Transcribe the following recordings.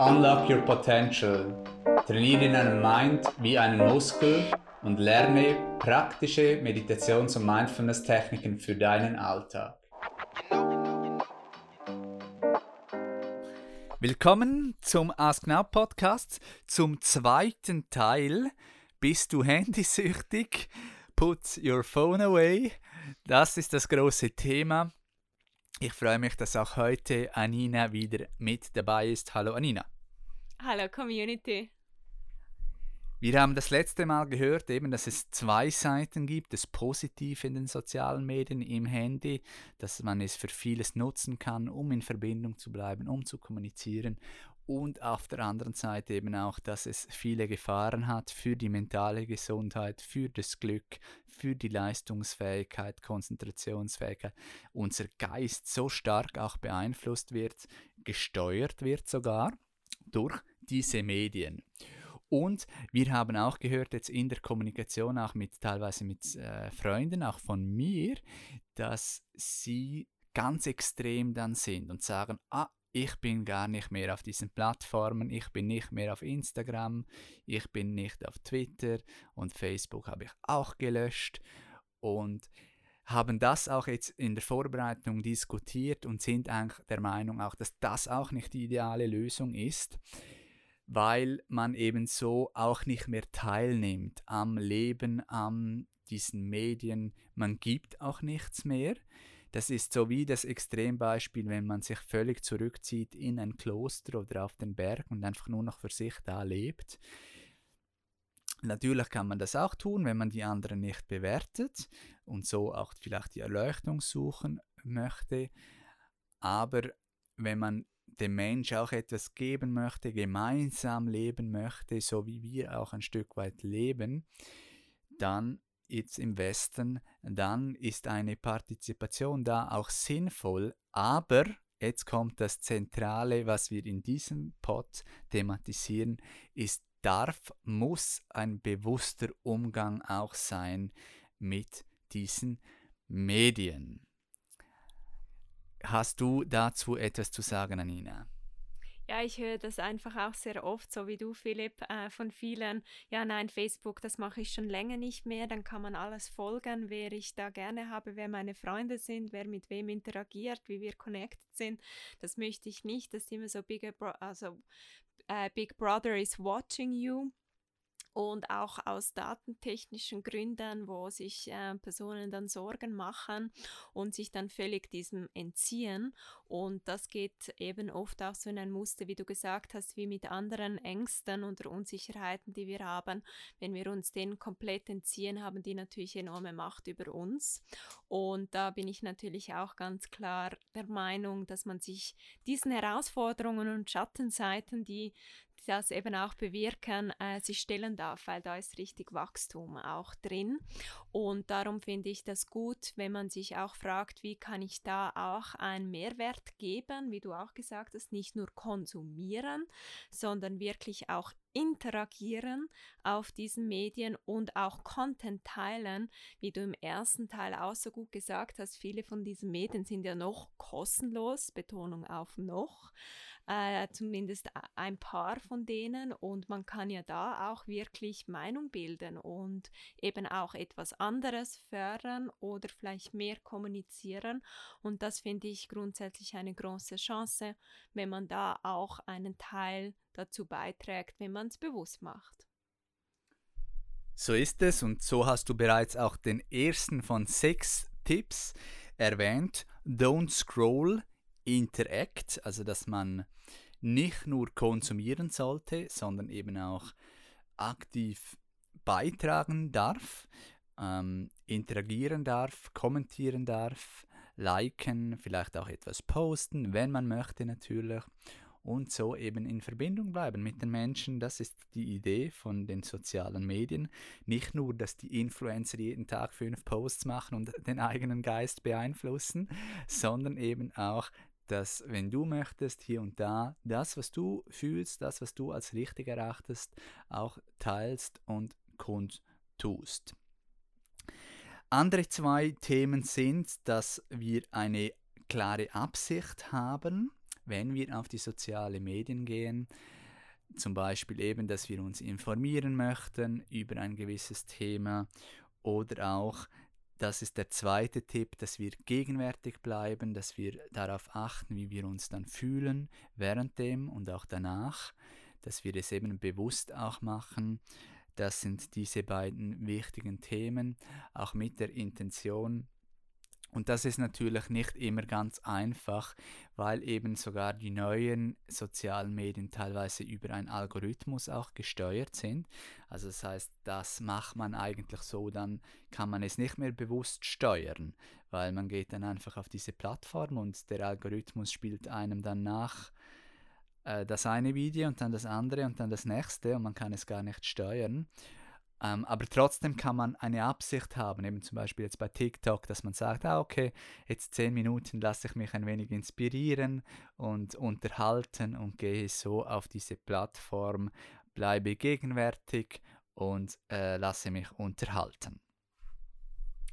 Unlock your potential. Trainiere deinen Mind wie einen Muskel und lerne praktische Meditations- und Mindfulness-Techniken für deinen Alltag. Willkommen zum Ask Now Podcast, zum zweiten Teil. Bist du handysüchtig? Put your phone away. Das ist das große Thema. Ich freue mich, dass auch heute Anina wieder mit dabei ist. Hallo Anina. Hallo Community. Wir haben das letzte Mal gehört, eben, dass es zwei Seiten gibt, das Positive in den sozialen Medien, im Handy, dass man es für vieles nutzen kann, um in Verbindung zu bleiben, um zu kommunizieren und auf der anderen Seite eben auch, dass es viele Gefahren hat für die mentale Gesundheit, für das Glück, für die Leistungsfähigkeit, Konzentrationsfähigkeit, unser Geist so stark auch beeinflusst wird, gesteuert wird sogar durch diese Medien. Und wir haben auch gehört jetzt in der Kommunikation, auch mit teilweise mit äh, Freunden, auch von mir, dass sie ganz extrem dann sind und sagen, ah, ich bin gar nicht mehr auf diesen Plattformen, ich bin nicht mehr auf Instagram, ich bin nicht auf Twitter und Facebook habe ich auch gelöscht und haben das auch jetzt in der Vorbereitung diskutiert und sind eigentlich der Meinung auch, dass das auch nicht die ideale Lösung ist, weil man eben so auch nicht mehr teilnimmt am Leben, an diesen Medien, man gibt auch nichts mehr. Das ist so wie das Extrembeispiel, wenn man sich völlig zurückzieht in ein Kloster oder auf den Berg und einfach nur noch für sich da lebt. Natürlich kann man das auch tun, wenn man die anderen nicht bewertet und so auch vielleicht die Erleuchtung suchen möchte. Aber wenn man dem Mensch auch etwas geben möchte, gemeinsam leben möchte, so wie wir auch ein Stück weit leben, dann jetzt im Westen, dann ist eine Partizipation da auch sinnvoll, aber jetzt kommt das Zentrale, was wir in diesem Pod thematisieren, ist darf, muss ein bewusster Umgang auch sein mit diesen Medien. Hast du dazu etwas zu sagen, Anina? Ja, ich höre das einfach auch sehr oft, so wie du, Philipp, äh, von vielen. Ja, nein, Facebook, das mache ich schon länger nicht mehr. Dann kann man alles folgen, wer ich da gerne habe, wer meine Freunde sind, wer mit wem interagiert, wie wir connected sind. Das möchte ich nicht. Das ist immer so Big, also, äh, Big Brother is watching you und auch aus datentechnischen Gründen, wo sich äh, Personen dann Sorgen machen und sich dann völlig diesem entziehen. Und das geht eben oft auch so in ein Muster, wie du gesagt hast, wie mit anderen Ängsten und Unsicherheiten, die wir haben. Wenn wir uns denen komplett entziehen, haben die natürlich enorme Macht über uns. Und da bin ich natürlich auch ganz klar der Meinung, dass man sich diesen Herausforderungen und Schattenseiten, die das eben auch bewirken, äh, sich stellen darf, weil da ist richtig Wachstum auch drin. Und darum finde ich das gut, wenn man sich auch fragt, wie kann ich da auch einen Mehrwert geben, wie du auch gesagt hast, nicht nur konsumieren, sondern wirklich auch interagieren auf diesen Medien und auch Content teilen, wie du im ersten Teil auch so gut gesagt hast. Viele von diesen Medien sind ja noch kostenlos, Betonung auf noch äh, zumindest ein paar von denen. Und man kann ja da auch wirklich Meinung bilden und eben auch etwas anderes fördern oder vielleicht mehr kommunizieren. Und das finde ich grundsätzlich eine große Chance, wenn man da auch einen Teil dazu beiträgt, wenn man es bewusst macht. So ist es und so hast du bereits auch den ersten von sechs Tipps erwähnt. Don't scroll, interact, also dass man nicht nur konsumieren sollte, sondern eben auch aktiv beitragen darf, ähm, interagieren darf, kommentieren darf, liken, vielleicht auch etwas posten, wenn man möchte natürlich und so eben in Verbindung bleiben mit den Menschen. Das ist die Idee von den sozialen Medien. Nicht nur, dass die Influencer jeden Tag fünf Posts machen und den eigenen Geist beeinflussen, sondern eben auch, dass wenn du möchtest, hier und da, das, was du fühlst, das, was du als richtig erachtest, auch teilst und kundtust. Andere zwei Themen sind, dass wir eine klare Absicht haben, wenn wir auf die sozialen Medien gehen. Zum Beispiel eben, dass wir uns informieren möchten über ein gewisses Thema oder auch, das ist der zweite Tipp, dass wir gegenwärtig bleiben, dass wir darauf achten, wie wir uns dann fühlen während dem und auch danach, dass wir es eben bewusst auch machen. Das sind diese beiden wichtigen Themen, auch mit der Intention, und das ist natürlich nicht immer ganz einfach, weil eben sogar die neuen sozialen Medien teilweise über einen Algorithmus auch gesteuert sind. Also das heißt, das macht man eigentlich so, dann kann man es nicht mehr bewusst steuern, weil man geht dann einfach auf diese Plattform und der Algorithmus spielt einem dann nach äh, das eine Video und dann das andere und dann das nächste und man kann es gar nicht steuern. Ähm, aber trotzdem kann man eine Absicht haben, eben zum Beispiel jetzt bei TikTok, dass man sagt, ah, okay, jetzt zehn Minuten lasse ich mich ein wenig inspirieren und unterhalten und gehe so auf diese Plattform, bleibe gegenwärtig und äh, lasse mich unterhalten.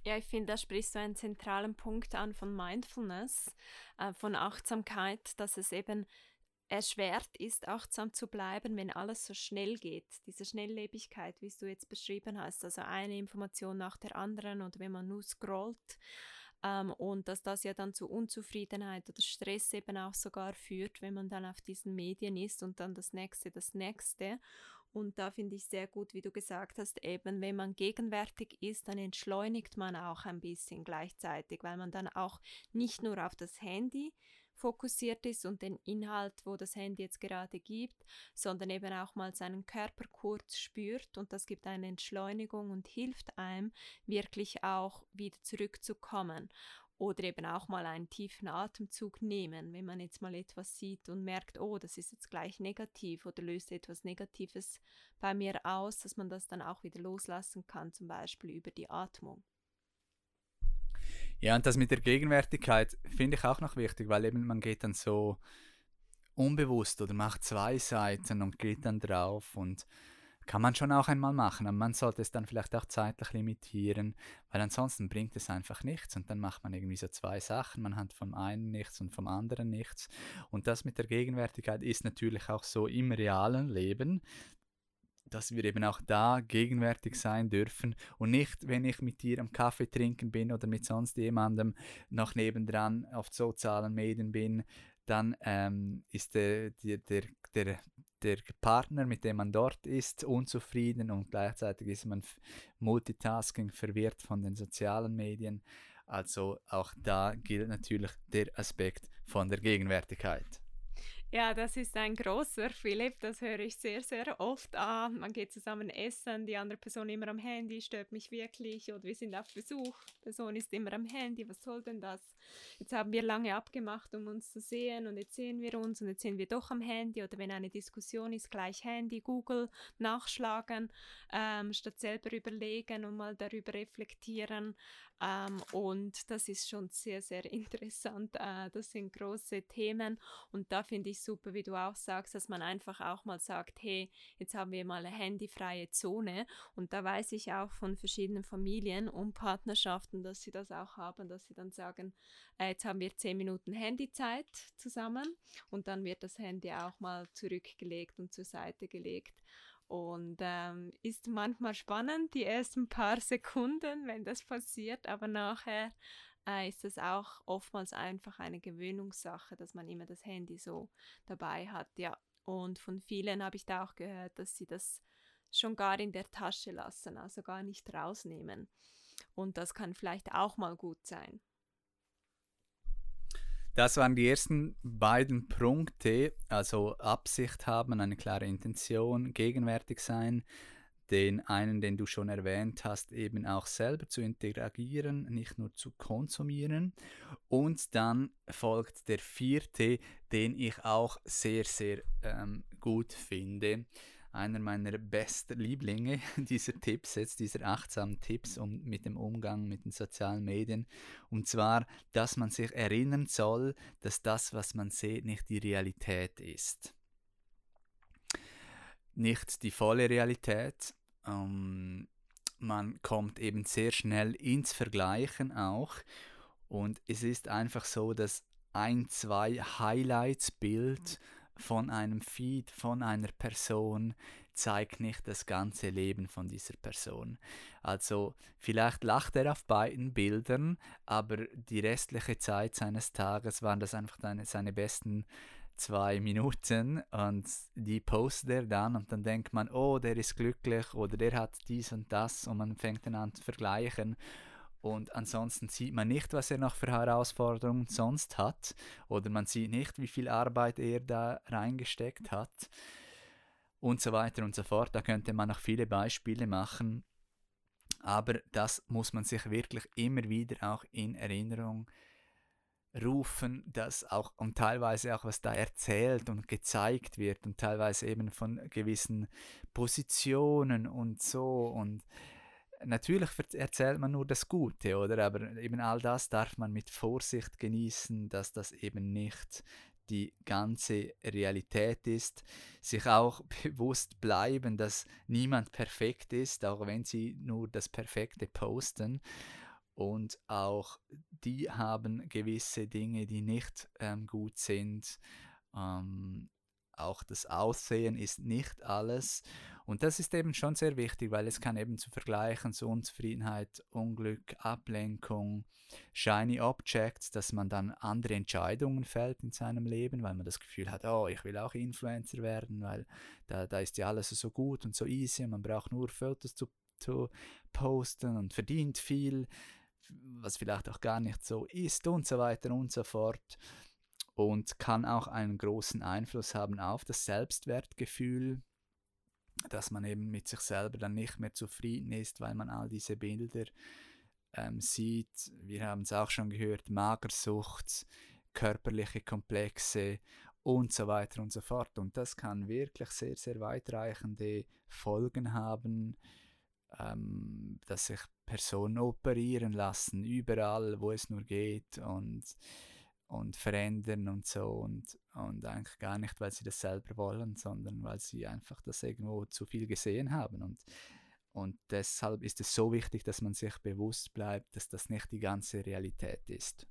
Ja, ich finde, da sprichst du einen zentralen Punkt an von Mindfulness, äh, von Achtsamkeit, dass es eben erschwert ist, achtsam zu bleiben, wenn alles so schnell geht. Diese Schnelllebigkeit, wie du jetzt beschrieben hast, also eine Information nach der anderen oder wenn man nur scrollt. Ähm, und dass das ja dann zu Unzufriedenheit oder Stress eben auch sogar führt, wenn man dann auf diesen Medien ist und dann das nächste, das nächste. Und da finde ich sehr gut, wie du gesagt hast, eben wenn man gegenwärtig ist, dann entschleunigt man auch ein bisschen gleichzeitig, weil man dann auch nicht nur auf das Handy fokussiert ist und den Inhalt, wo das Handy jetzt gerade gibt, sondern eben auch mal seinen Körper kurz spürt und das gibt eine Entschleunigung und hilft einem wirklich auch wieder zurückzukommen oder eben auch mal einen tiefen Atemzug nehmen, wenn man jetzt mal etwas sieht und merkt, oh, das ist jetzt gleich negativ oder löst etwas Negatives bei mir aus, dass man das dann auch wieder loslassen kann, zum Beispiel über die Atmung. Ja, und das mit der Gegenwärtigkeit finde ich auch noch wichtig, weil eben man geht dann so unbewusst oder macht zwei Seiten und geht dann drauf und kann man schon auch einmal machen, aber man sollte es dann vielleicht auch zeitlich limitieren, weil ansonsten bringt es einfach nichts und dann macht man irgendwie so zwei Sachen, man hat vom einen nichts und vom anderen nichts. Und das mit der Gegenwärtigkeit ist natürlich auch so im realen Leben, dass wir eben auch da gegenwärtig sein dürfen und nicht, wenn ich mit dir am Kaffee trinken bin oder mit sonst jemandem noch nebendran auf sozialen Medien bin, dann ähm, ist der, der, der, der, der Partner, mit dem man dort ist, unzufrieden und gleichzeitig ist man Multitasking verwirrt von den sozialen Medien. Also auch da gilt natürlich der Aspekt von der Gegenwärtigkeit. Ja, das ist ein großer Philipp, das höre ich sehr, sehr oft an. Man geht zusammen essen, die andere Person immer am Handy, stört mich wirklich oder wir sind auf Besuch, die Person ist immer am Handy, was soll denn das? Jetzt haben wir lange abgemacht, um uns zu sehen und jetzt sehen wir uns und jetzt sind wir doch am Handy oder wenn eine Diskussion ist, gleich Handy, Google, nachschlagen, ähm, statt selber überlegen und mal darüber reflektieren. Ähm, und das ist schon sehr, sehr interessant. Äh, das sind große Themen und da finde ich super, wie du auch sagst, dass man einfach auch mal sagt, hey, jetzt haben wir mal eine handyfreie Zone und da weiß ich auch von verschiedenen Familien und Partnerschaften, dass sie das auch haben, dass sie dann sagen, äh, jetzt haben wir zehn Minuten Handyzeit zusammen und dann wird das Handy auch mal zurückgelegt und zur Seite gelegt. Und ähm, ist manchmal spannend, die ersten paar Sekunden, wenn das passiert, aber nachher äh, ist es auch oftmals einfach eine Gewöhnungssache, dass man immer das Handy so dabei hat. Ja, und von vielen habe ich da auch gehört, dass sie das schon gar in der Tasche lassen, also gar nicht rausnehmen. Und das kann vielleicht auch mal gut sein. Das waren die ersten beiden Punkte, also Absicht haben, eine klare Intention, gegenwärtig sein, den einen, den du schon erwähnt hast, eben auch selber zu interagieren, nicht nur zu konsumieren. Und dann folgt der vierte, den ich auch sehr, sehr ähm, gut finde einer meiner besten Lieblinge dieser Tipps, jetzt dieser achtsamen Tipps um, mit dem Umgang mit den sozialen Medien. Und zwar, dass man sich erinnern soll, dass das, was man sieht, nicht die Realität ist. Nicht die volle Realität. Ähm, man kommt eben sehr schnell ins Vergleichen auch. Und es ist einfach so, dass ein, zwei Highlights-Bild von einem Feed, von einer Person, zeigt nicht das ganze Leben von dieser Person. Also vielleicht lacht er auf beiden Bildern, aber die restliche Zeit seines Tages waren das einfach seine, seine besten zwei Minuten und die postet er dann und dann denkt man, oh, der ist glücklich oder der hat dies und das und man fängt dann an zu vergleichen und ansonsten sieht man nicht, was er noch für Herausforderungen sonst hat. Oder man sieht nicht, wie viel Arbeit er da reingesteckt hat. Und so weiter und so fort. Da könnte man noch viele Beispiele machen, aber das muss man sich wirklich immer wieder auch in Erinnerung rufen, dass auch und teilweise auch was da erzählt und gezeigt wird und teilweise eben von gewissen Positionen und so. Und natürlich erzählt man nur das Gute, oder? Aber eben all das darf man mit Vorsicht genießen, dass das eben nicht die ganze Realität ist, sich auch bewusst bleiben, dass niemand perfekt ist, auch wenn sie nur das Perfekte posten. Und auch die haben gewisse Dinge, die nicht ähm, gut sind. Ähm, auch das Aussehen ist nicht alles. Und das ist eben schon sehr wichtig, weil es kann eben zu Vergleichen zu Unzufriedenheit, Unglück, Ablenkung, Shiny Objects, dass man dann andere Entscheidungen fällt in seinem Leben, weil man das Gefühl hat, oh, ich will auch Influencer werden, weil da, da ist ja alles so gut und so easy man braucht nur Fotos zu, zu posten und verdient viel, was vielleicht auch gar nicht so ist und so weiter und so fort und kann auch einen großen Einfluss haben auf das Selbstwertgefühl, dass man eben mit sich selber dann nicht mehr zufrieden ist, weil man all diese Bilder ähm, sieht. Wir haben es auch schon gehört, Magersucht, körperliche Komplexe und so weiter und so fort. Und das kann wirklich sehr, sehr weitreichende Folgen haben, ähm, dass sich Personen operieren lassen, überall, wo es nur geht. Und und verändern und so und, und eigentlich gar nicht, weil sie das selber wollen, sondern weil sie einfach das irgendwo zu viel gesehen haben und, und deshalb ist es so wichtig, dass man sich bewusst bleibt, dass das nicht die ganze Realität ist.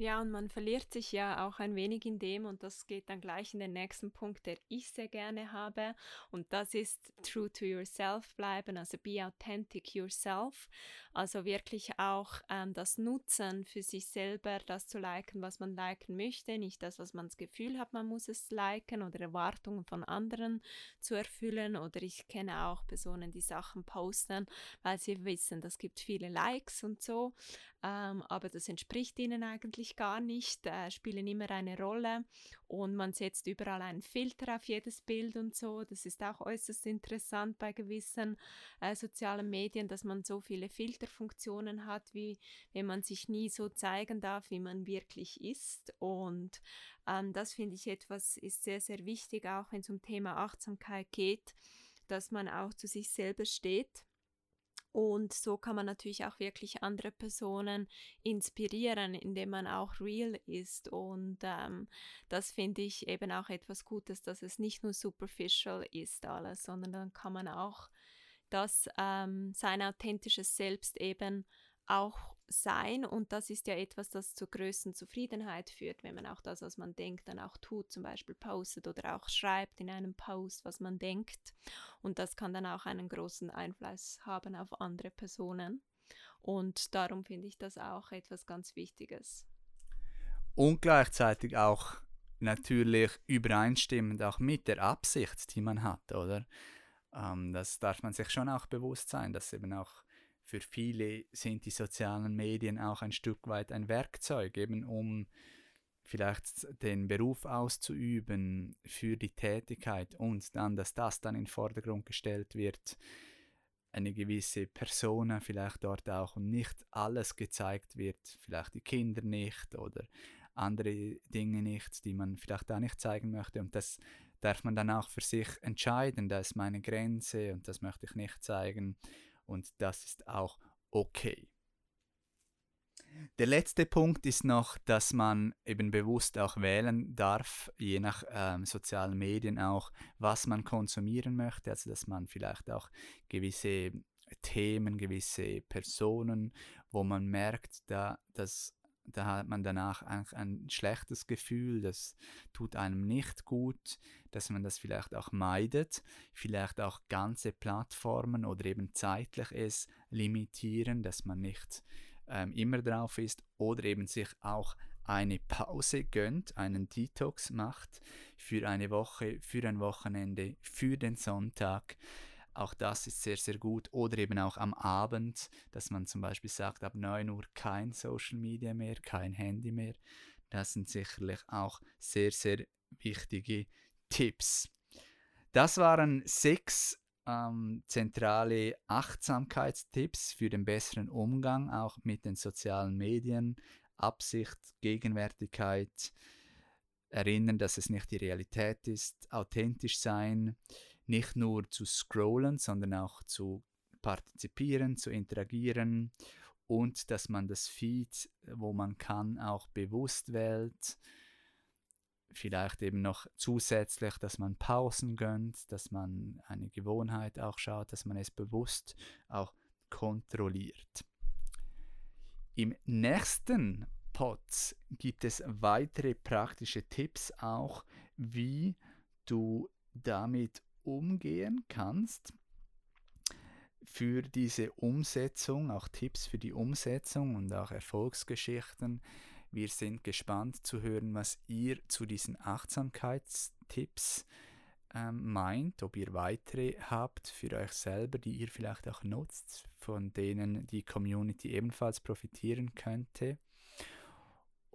Ja, und man verliert sich ja auch ein wenig in dem und das geht dann gleich in den nächsten Punkt, der ich sehr gerne habe. Und das ist true to yourself bleiben, also be authentic yourself, also wirklich auch ähm, das Nutzen für sich selber, das zu liken, was man liken möchte, nicht das, was man das Gefühl hat, man muss es liken oder Erwartungen von anderen zu erfüllen. Oder ich kenne auch Personen, die Sachen posten, weil sie wissen, das gibt viele Likes und so, ähm, aber das entspricht ihnen eigentlich gar nicht, äh, spielen immer eine Rolle. Und man setzt überall einen Filter auf jedes Bild und so. Das ist auch äußerst interessant bei gewissen äh, sozialen Medien, dass man so viele Filterfunktionen hat, wie wenn man sich nie so zeigen darf, wie man wirklich ist. Und ähm, das finde ich etwas, ist sehr, sehr wichtig, auch wenn es um Thema Achtsamkeit geht, dass man auch zu sich selber steht und so kann man natürlich auch wirklich andere Personen inspirieren, indem man auch real ist. Und ähm, das finde ich eben auch etwas Gutes, dass es nicht nur superficial ist alles, sondern dann kann man auch das ähm, sein authentisches Selbst eben auch sein und das ist ja etwas, das zur größten Zufriedenheit führt, wenn man auch das, was man denkt, dann auch tut, zum Beispiel postet oder auch schreibt in einem Post, was man denkt und das kann dann auch einen großen Einfluss haben auf andere Personen und darum finde ich das auch etwas ganz Wichtiges. Und gleichzeitig auch natürlich übereinstimmend auch mit der Absicht, die man hat, oder? Ähm, das darf man sich schon auch bewusst sein, dass eben auch für viele sind die sozialen Medien auch ein Stück weit ein Werkzeug, eben um vielleicht den Beruf auszuüben für die Tätigkeit und dann, dass das dann in den Vordergrund gestellt wird, eine gewisse Persona vielleicht dort auch und nicht alles gezeigt wird, vielleicht die Kinder nicht oder andere Dinge nicht, die man vielleicht da nicht zeigen möchte. Und das darf man dann auch für sich entscheiden, da ist meine Grenze und das möchte ich nicht zeigen und das ist auch okay. Der letzte Punkt ist noch, dass man eben bewusst auch wählen darf, je nach ähm, sozialen Medien auch, was man konsumieren möchte. Also dass man vielleicht auch gewisse Themen, gewisse Personen, wo man merkt, da, dass da hat man danach eigentlich ein schlechtes Gefühl, das tut einem nicht gut, dass man das vielleicht auch meidet, vielleicht auch ganze Plattformen oder eben zeitlich es limitieren, dass man nicht ähm, immer drauf ist oder eben sich auch eine Pause gönnt, einen Detox macht für eine Woche, für ein Wochenende, für den Sonntag. Auch das ist sehr, sehr gut. Oder eben auch am Abend, dass man zum Beispiel sagt, ab 9 Uhr kein Social Media mehr, kein Handy mehr. Das sind sicherlich auch sehr, sehr wichtige Tipps. Das waren sechs ähm, zentrale Achtsamkeitstipps für den besseren Umgang auch mit den sozialen Medien, Absicht, Gegenwärtigkeit, erinnern, dass es nicht die Realität ist, authentisch sein, nicht nur zu scrollen, sondern auch zu partizipieren, zu interagieren und dass man das Feed, wo man kann, auch bewusst wählt. Vielleicht eben noch zusätzlich, dass man Pausen gönnt, dass man eine Gewohnheit auch schaut, dass man es bewusst auch kontrolliert. Im nächsten Pod gibt es weitere praktische Tipps auch, wie du damit umgehen kannst für diese Umsetzung, auch Tipps für die Umsetzung und auch Erfolgsgeschichten. Wir sind gespannt zu hören, was ihr zu diesen Achtsamkeitstipps ähm, meint, ob ihr weitere habt für euch selber, die ihr vielleicht auch nutzt, von denen die Community ebenfalls profitieren könnte.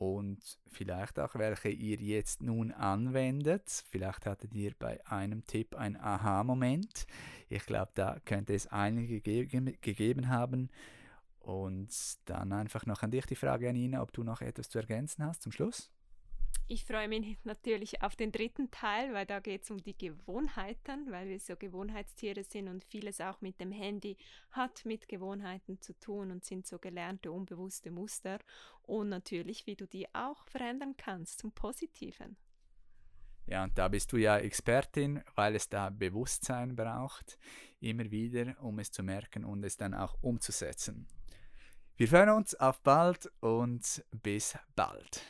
Und vielleicht auch, welche ihr jetzt nun anwendet. Vielleicht hattet ihr bei einem Tipp einen Aha-Moment. Ich glaube, da könnte es einige gegeben, gegeben haben. Und dann einfach noch an dich die Frage, Anina, ob du noch etwas zu ergänzen hast zum Schluss. Ich freue mich natürlich auf den dritten Teil, weil da geht es um die Gewohnheiten, weil wir so Gewohnheitstiere sind und vieles auch mit dem Handy hat mit Gewohnheiten zu tun und sind so gelernte, unbewusste Muster. Und natürlich, wie du die auch verändern kannst zum Positiven. Ja, und da bist du ja Expertin, weil es da Bewusstsein braucht, immer wieder, um es zu merken und es dann auch umzusetzen. Wir freuen uns auf bald und bis bald.